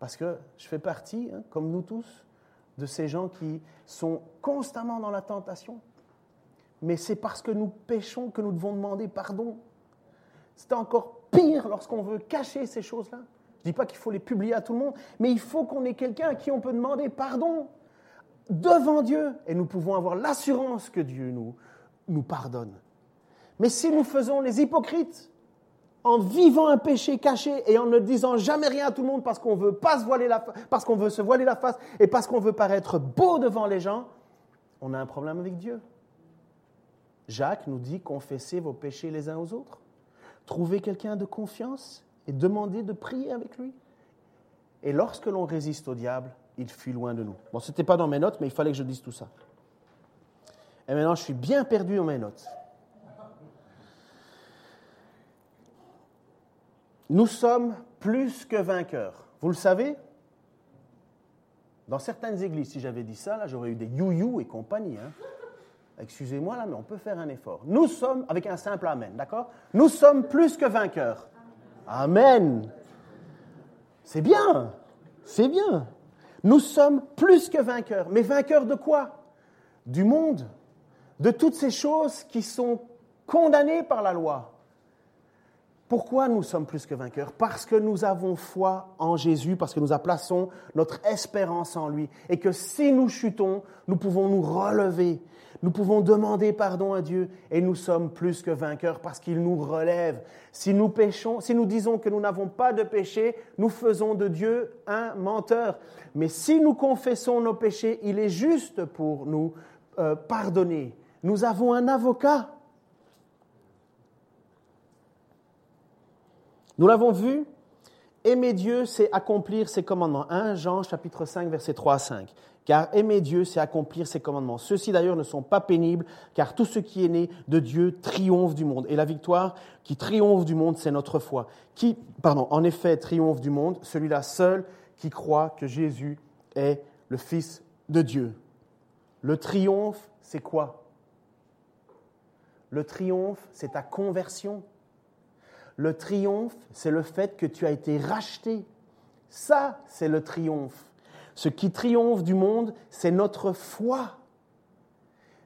Parce que je fais partie, hein, comme nous tous, de ces gens qui sont constamment dans la tentation. Mais c'est parce que nous péchons que nous devons demander pardon. C'est encore pire lorsqu'on veut cacher ces choses-là. Je ne dis pas qu'il faut les publier à tout le monde, mais il faut qu'on ait quelqu'un à qui on peut demander pardon devant Dieu. Et nous pouvons avoir l'assurance que Dieu nous, pardonne. Mais si nous faisons les hypocrites, en vivant un péché caché et en ne disant jamais rien à tout le monde parce qu'on veut pas se voiler la parce qu'on veut se voiler la face et parce qu'on veut paraître beau devant les gens, on a un problème avec Dieu. Jacques nous dit confessez vos péchés les uns aux autres. Trouvez quelqu'un de confiance et demander de prier avec lui. Et lorsque l'on résiste au diable, il fuit loin de nous. Bon, ce n'était pas dans mes notes, mais il fallait que je dise tout ça. Et maintenant, je suis bien perdu dans mes notes. Nous sommes plus que vainqueurs. Vous le savez Dans certaines églises, si j'avais dit ça, là, j'aurais eu des you-you et compagnie. Hein. Excusez-moi là, mais on peut faire un effort. Nous sommes, avec un simple amen, d'accord? Nous sommes plus que vainqueurs. Amen. C'est bien, c'est bien. Nous sommes plus que vainqueurs. Mais vainqueurs de quoi? Du monde, de toutes ces choses qui sont condamnées par la loi. Pourquoi nous sommes plus que vainqueurs? Parce que nous avons foi en Jésus, parce que nous plaçons notre espérance en lui, et que si nous chutons, nous pouvons nous relever nous pouvons demander pardon à Dieu et nous sommes plus que vainqueurs parce qu'il nous relève. Si nous péchons, si nous disons que nous n'avons pas de péché, nous faisons de Dieu un menteur. Mais si nous confessons nos péchés, il est juste pour nous euh, pardonner. Nous avons un avocat. Nous l'avons vu, aimer Dieu, c'est accomplir ses commandements. 1 Jean chapitre 5 verset 3 à 5. Car aimer Dieu, c'est accomplir ses commandements. Ceux-ci d'ailleurs ne sont pas pénibles, car tout ce qui est né de Dieu triomphe du monde. Et la victoire qui triomphe du monde, c'est notre foi. Qui, pardon, en effet, triomphe du monde, celui-là seul qui croit que Jésus est le Fils de Dieu. Le triomphe, c'est quoi? Le triomphe, c'est ta conversion. Le triomphe, c'est le fait que tu as été racheté. Ça, c'est le triomphe. Ce qui triomphe du monde, c'est notre foi.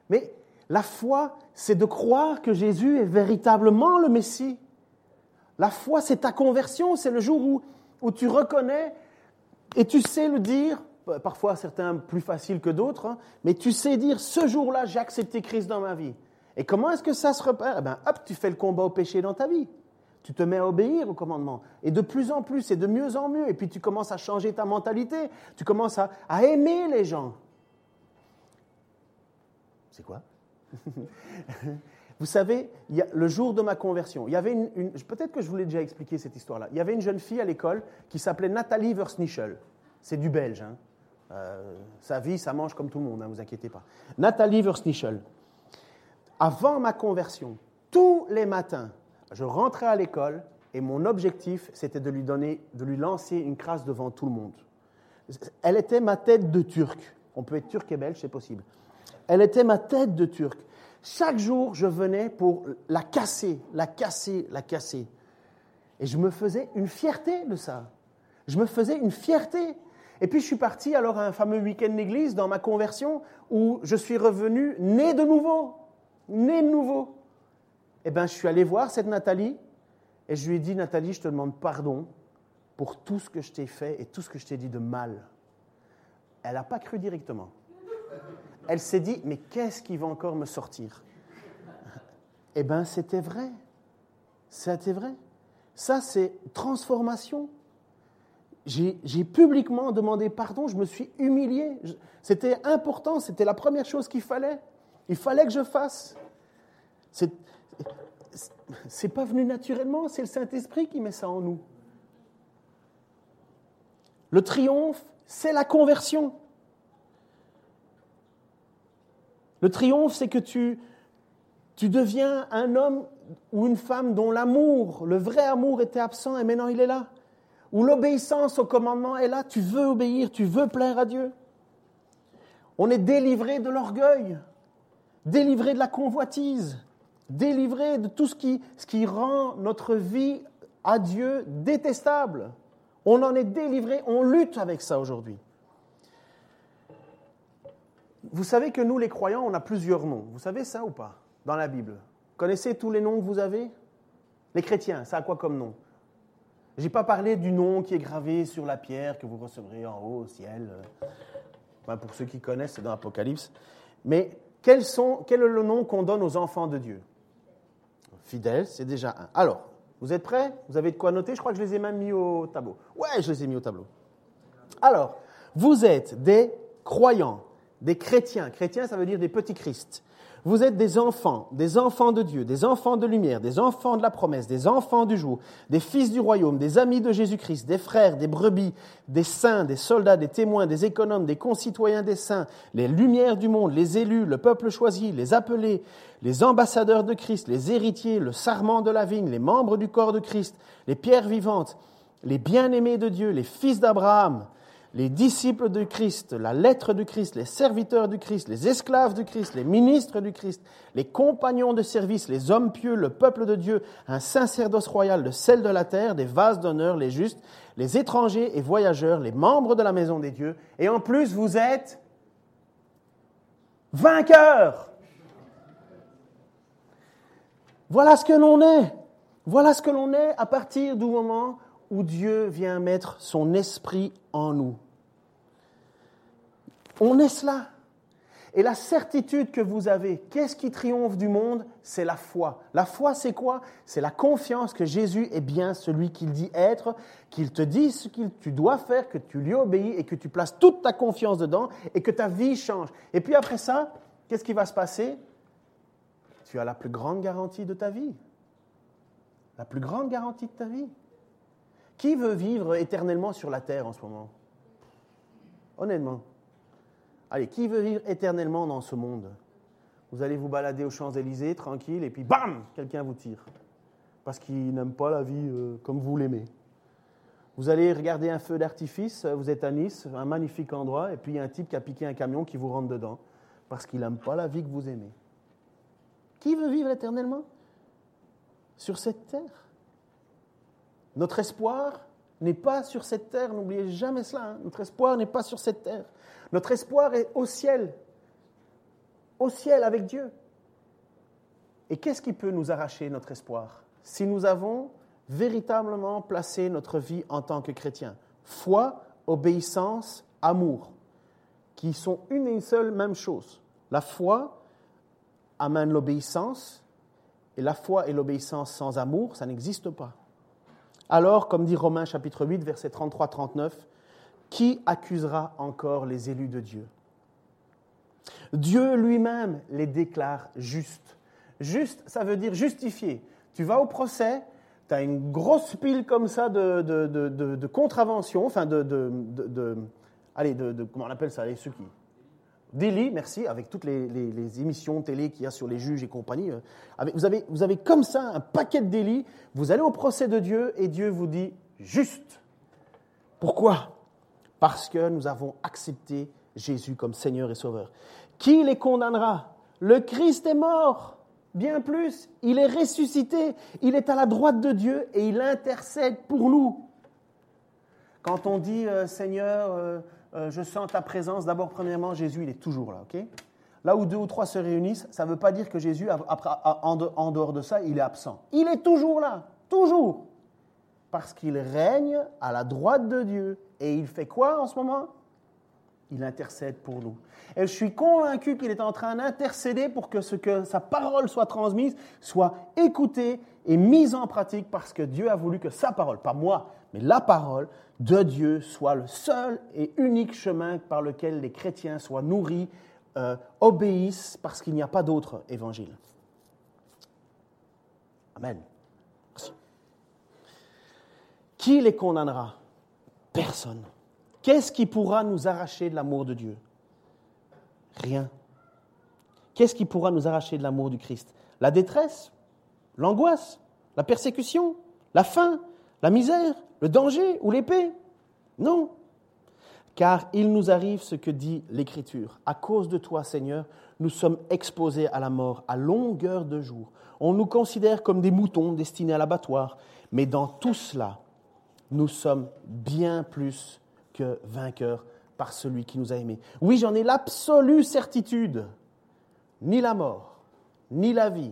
Mais la foi, c'est de croire que Jésus est véritablement le Messie. La foi, c'est ta conversion, c'est le jour où, où, tu reconnais et tu sais le dire, parfois certains plus faciles que d'autres, hein, mais tu sais dire, ce jour-là, j'ai accepté Christ dans ma vie. Et comment est-ce que ça se repère? Eh bien, hop, tu fais le combat au péché dans ta vie. Tu te mets à obéir au commandement. Et de plus en plus, et de mieux en mieux. Et puis tu commences à changer ta mentalité. Tu commences à, aimer les gens. C'est quoi? Vous savez, il y a, le jour de ma conversion, il y avait une, peut-être que je vous l'ai déjà expliqué cette histoire-là. Il y avait une jeune fille à l'école qui s'appelait Nathalie Versnichel. C'est du belge. Hein. Euh, sa vie, ça mange comme tout le monde, ne hein, vous inquiétez pas. Nathalie Versnichel. Avant ma conversion, tous les matins, je rentrais à l'école et mon objectif, c'était de lui donner, de lui lancer une crasse devant tout le monde. Elle était ma tête de turc. On peut être turc et belge, c'est possible. Elle était ma tête de turc. Chaque jour, je venais pour la casser, la casser, la casser. Et je me faisais une fierté de ça. Je me faisais une fierté. Et puis je suis parti alors à un fameux week-end d'église dans ma conversion où je suis revenu né de nouveau. Né de nouveau eh bien, je suis allé voir cette Nathalie et je lui ai dit, Nathalie, je te demande pardon pour tout ce que je t'ai fait et tout ce que je t'ai dit de mal. Elle n'a pas cru directement. Elle s'est dit, mais qu'est-ce qui va encore me sortir? Eh bien, c'était vrai. C'était vrai. Ça, c'est transformation. J'ai publiquement demandé pardon, je me suis humilié. C'était important, c'était la première chose qu'il fallait. Il fallait que je fasse. C'est pas venu naturellement, c'est le Saint-Esprit qui met ça en nous. Le triomphe, c'est la conversion. Le triomphe, c'est que tu, tu deviens un homme ou une femme dont l'amour, le vrai amour était absent et maintenant il est là. Où l'obéissance au commandement est là, tu veux obéir, tu veux plaire à Dieu. On est délivré de l'orgueil, délivré de la convoitise, délivré de tout ce qui, rend notre vie à Dieu détestable. On en est délivré, on lutte avec ça aujourd'hui. Vous savez que nous, les croyants, on a plusieurs noms. Vous savez ça ou pas Dans la Bible? Connaissez tous les noms que vous avez? Les chrétiens, ça a quoi comme nom? Je n'ai pas parlé du nom qui est gravé sur la pierre que vous recevrez en haut au ciel. pour ceux qui connaissent, c'est dans l'Apocalypse. Mais quel est le nom qu'on donne aux enfants de Dieu? Fidèle, c'est déjà un. Alors, vous êtes prêts? Vous avez de quoi noter? Je crois que je les ai même mis au tableau. Ouais, je les ai mis au tableau. Alors, vous êtes des croyants, des chrétiens. Chrétiens, ça veut dire des petits Christ. Vous êtes des enfants, des enfants de Dieu, des enfants de lumière, des enfants de la promesse, des enfants du jour, des fils du royaume, des amis de Jésus-Christ, des frères, des brebis, des saints, des soldats, des témoins, des économes, des concitoyens des saints, les lumières du monde, les élus, le peuple choisi, les appelés, les ambassadeurs de Christ, les héritiers, le sarment de la vigne, les membres du corps de Christ, les pierres vivantes, les bien-aimés de Dieu, les fils d'Abraham, les disciples de Christ, la lettre du Christ, les serviteurs du Christ, les esclaves du Christ, les ministres du Christ, les compagnons de service, les hommes pieux, le peuple de Dieu, un sacerdoce royal, le sel de la terre, des vases d'honneur, les justes, les étrangers et voyageurs, les membres de la maison des dieux. Et en plus, vous êtes vainqueurs. Voilà ce que l'on est. Voilà ce que l'on est à partir du moment où Dieu vient mettre son esprit en nous. On est cela. Et la certitude que vous avez, qu'est-ce qui triomphe du monde? C'est la foi. La foi, c'est quoi? C'est la confiance que Jésus est bien celui qu'il dit être, qu'il te dit ce que tu dois faire, que tu lui obéis et que tu places toute ta confiance dedans et que ta vie change. Et puis après ça, qu'est-ce qui va se passer? Tu as la plus grande garantie de ta vie. La plus grande garantie de ta vie. Qui veut vivre éternellement sur la terre en ce moment? Honnêtement. Allez, qui veut vivre éternellement dans ce monde? Vous allez vous balader aux Champs-Élysées tranquille et puis bam Quelqu'un vous tire. Parce qu'il n'aime pas la vie euh, comme vous l'aimez. Vous allez regarder un feu d'artifice, vous êtes à Nice, un magnifique endroit, et puis il y a un type qui a piqué un camion qui vous rentre dedans. Parce qu'il n'aime pas la vie que vous aimez. Qui veut vivre éternellement sur cette terre? Notre espoir n'est pas sur cette terre, n'oubliez jamais cela. Hein. Notre espoir n'est pas sur cette terre. Notre espoir est au ciel, au ciel avec Dieu. Et qu'est-ce qui peut nous arracher notre espoir Si nous avons véritablement placé notre vie en tant que chrétiens. Foi, obéissance, amour, qui sont une et une seule même chose. La foi amène l'obéissance, et la foi et l'obéissance sans amour, ça n'existe pas. Alors, comme dit Romains chapitre 8, verset 33-39, qui accusera encore les élus de Dieu? Dieu lui-même les déclare justes. Juste, ça veut dire justifié. Tu vas au procès, tu as une grosse pile comme ça de, de, contraventions, enfin de, allez, de, comment on appelle ça, les ceux Délit, merci, avec toutes les, émissions télé qu'il y a sur les juges et compagnie. Euh, vous, avez, vous avez comme ça un paquet de délits. Vous allez au procès de Dieu et Dieu vous dit juste. Pourquoi? Parce que nous avons accepté Jésus comme Seigneur et Sauveur. Qui les condamnera? Le Christ est mort. Bien plus, il est ressuscité. Il est à la droite de Dieu et il intercède pour nous. Quand on dit euh, Seigneur, euh, euh, je sens ta présence. D'abord, premièrement, Jésus, il est toujours là. ok? Là où deux ou trois se réunissent, ça ne veut pas dire que Jésus, en dehors de ça, il est absent. Il est toujours là, toujours. Parce qu'il règne à la droite de Dieu. Et il fait quoi en ce moment? Il intercède pour nous. Et je suis convaincu qu'il est en train d'intercéder pour que ce que sa parole soit transmise soit écoutée et mise en pratique parce que Dieu a voulu que sa parole, pas moi, mais la parole de Dieu soit le seul et unique chemin par lequel les chrétiens soient nourris, euh, obéissent parce qu'il n'y a pas d'autre évangile. Amen. Qui les condamnera? Personne. Qu'est-ce qui pourra nous arracher de l'amour de Dieu? Rien. Qu'est-ce qui pourra nous arracher de l'amour du Christ? La détresse? L'angoisse? La persécution? La faim? La misère Le danger Ou l'épée? Non. Car il nous arrive ce que dit l'Écriture. À cause de toi, Seigneur, nous sommes exposés à la mort à longueur de jour. On nous considère comme des moutons destinés à l'abattoir. Mais dans tout cela, nous sommes bien plus vainqueur par celui qui nous a aimés. Oui, j'en ai l'absolue certitude. Ni la mort, ni la vie,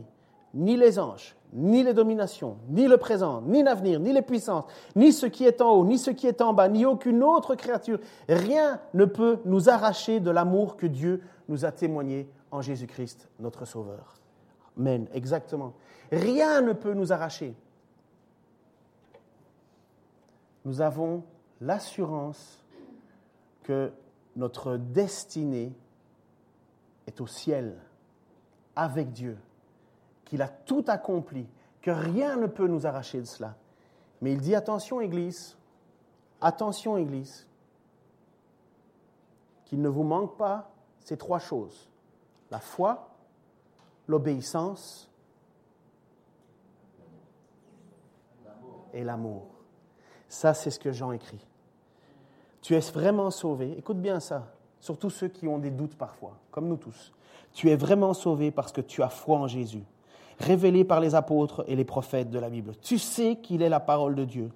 ni les anges, ni les dominations, ni le présent, ni l'avenir, ni les puissances, ni ce qui est en haut, ni ce qui est en bas, ni aucune autre créature, rien ne peut nous arracher de l'amour que Dieu nous a témoigné en Jésus-Christ, notre Sauveur. Amen, exactement. Rien ne peut nous arracher. Nous avons l'assurance que notre destinée est au ciel avec Dieu, qu'il a tout accompli, que rien ne peut nous arracher de cela. Mais il dit attention Église, attention Église, qu'il ne vous manque pas ces trois choses, la foi, l'obéissance et l'amour. Ça, c'est ce que Jean écrit. Tu es vraiment sauvé. Écoute bien ça, surtout ceux qui ont des doutes parfois, comme nous tous. Tu es vraiment sauvé parce que tu as foi en Jésus, révélé par les apôtres et les prophètes de la Bible. Tu sais qu'il est la parole de Dieu.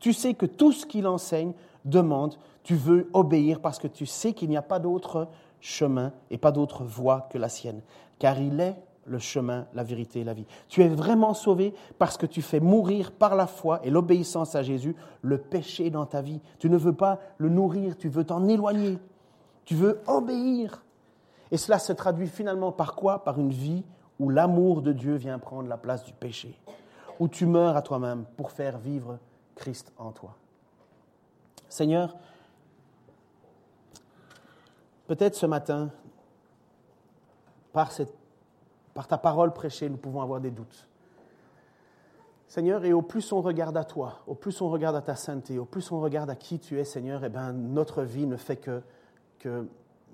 Tu sais que tout ce qu'il enseigne, demande, tu veux obéir parce que tu sais qu'il n'y a pas d'autre chemin et pas d'autre voie que la sienne, car il est le chemin, la vérité et la vie. Tu es vraiment sauvé parce que tu fais mourir par la foi et l'obéissance à Jésus le péché dans ta vie. Tu ne veux pas le nourrir, tu veux t'en éloigner. Tu veux obéir. Et cela se traduit finalement par quoi? Par une vie où l'amour de Dieu vient prendre la place du péché, où tu meurs à toi-même pour faire vivre Christ en toi. Seigneur, peut-être ce matin, par cette par ta parole prêchée, nous pouvons avoir des doutes. Seigneur, et au plus on regarde à toi, au plus on regarde à ta sainteté, au plus on regarde à qui tu es, Seigneur, eh bien, notre vie ne fait que,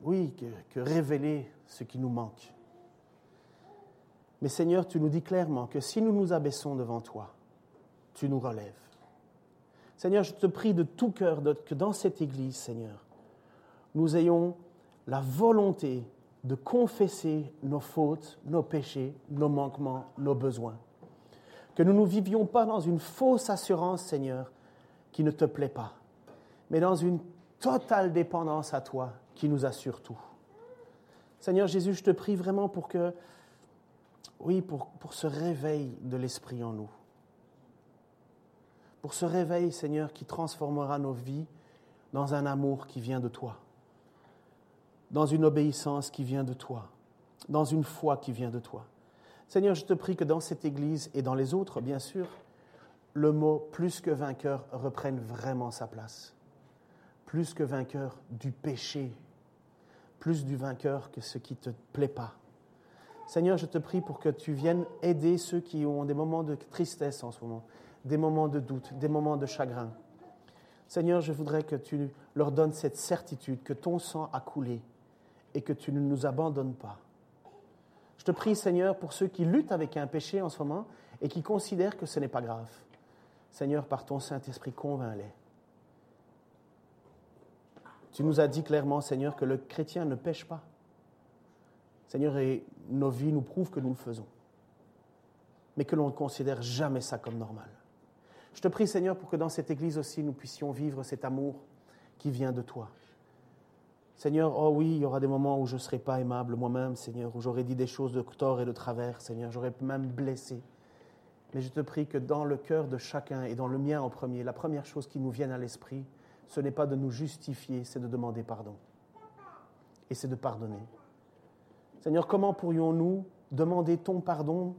oui, que révéler ce qui nous manque. Mais Seigneur, tu nous dis clairement que si nous nous abaissons devant toi, tu nous relèves. Seigneur, je te prie de tout cœur que dans cette Église, Seigneur, nous ayons la volonté de confesser nos fautes, nos péchés, nos manquements, nos besoins. Que nous ne vivions pas dans une fausse assurance, Seigneur, qui ne te plaît pas, mais dans une totale dépendance à toi qui nous assure tout. Seigneur Jésus, je te prie vraiment pour que, oui, pour, pour ce réveil de l'Esprit en nous. Pour ce réveil, Seigneur, qui transformera nos vies dans un amour qui vient de toi dans une obéissance qui vient de toi, dans une foi qui vient de toi. Seigneur, je te prie que dans cette Église et dans les autres, bien sûr, le mot plus que vainqueur reprenne vraiment sa place. Plus que vainqueur du péché, plus du vainqueur que ce qui ne te plaît pas. Seigneur, je te prie pour que tu viennes aider ceux qui ont des moments de tristesse en ce moment, des moments de doute, des moments de chagrin. Seigneur, je voudrais que tu leur donnes cette certitude que ton sang a coulé et que tu ne nous abandonnes pas. Je te prie, Seigneur, pour ceux qui luttent avec un péché en ce moment et qui considèrent que ce n'est pas grave. Seigneur, par ton Saint-Esprit, convainc-les. Tu nous as dit clairement, Seigneur, que le chrétien ne pêche pas. Seigneur, et nos vies nous prouvent que nous le faisons, mais que l'on ne considère jamais ça comme normal. Je te prie, Seigneur, pour que dans cette Église aussi, nous puissions vivre cet amour qui vient de toi. Seigneur, oh oui, il y aura des moments où je ne serai pas aimable moi-même, Seigneur, où j'aurais dit des choses de tort et de travers, Seigneur, j'aurais même blessé. Mais je te prie que dans le cœur de chacun et dans le mien en premier, la première chose qui nous vienne à l'esprit, ce n'est pas de nous justifier, c'est de demander pardon. et c'est de pardonner. Seigneur, comment pourrions-nous demander ton pardon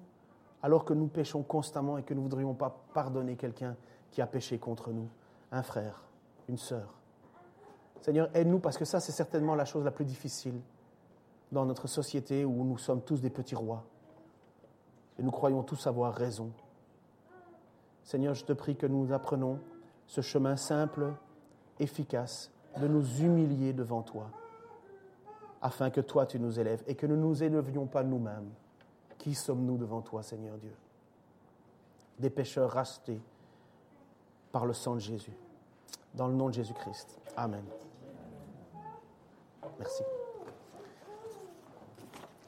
alors que nous péchons constamment et que nous ne voudrions pas pardonner quelqu'un qui a péché contre nous, un frère, une sœur. Seigneur, aide-nous parce que ça, c'est certainement la chose la plus difficile dans notre société où nous sommes tous des petits rois. Et nous croyons tous avoir raison. Seigneur, je te prie que nous apprenons ce chemin simple, efficace, de nous humilier devant toi, afin que toi tu nous élèves et que nous ne nous élevions pas nous-mêmes. Qui sommes-nous devant toi, Seigneur Dieu? Des pécheurs rachetés par le sang de Jésus. Dans le nom de Jésus-Christ. Amen. Merci.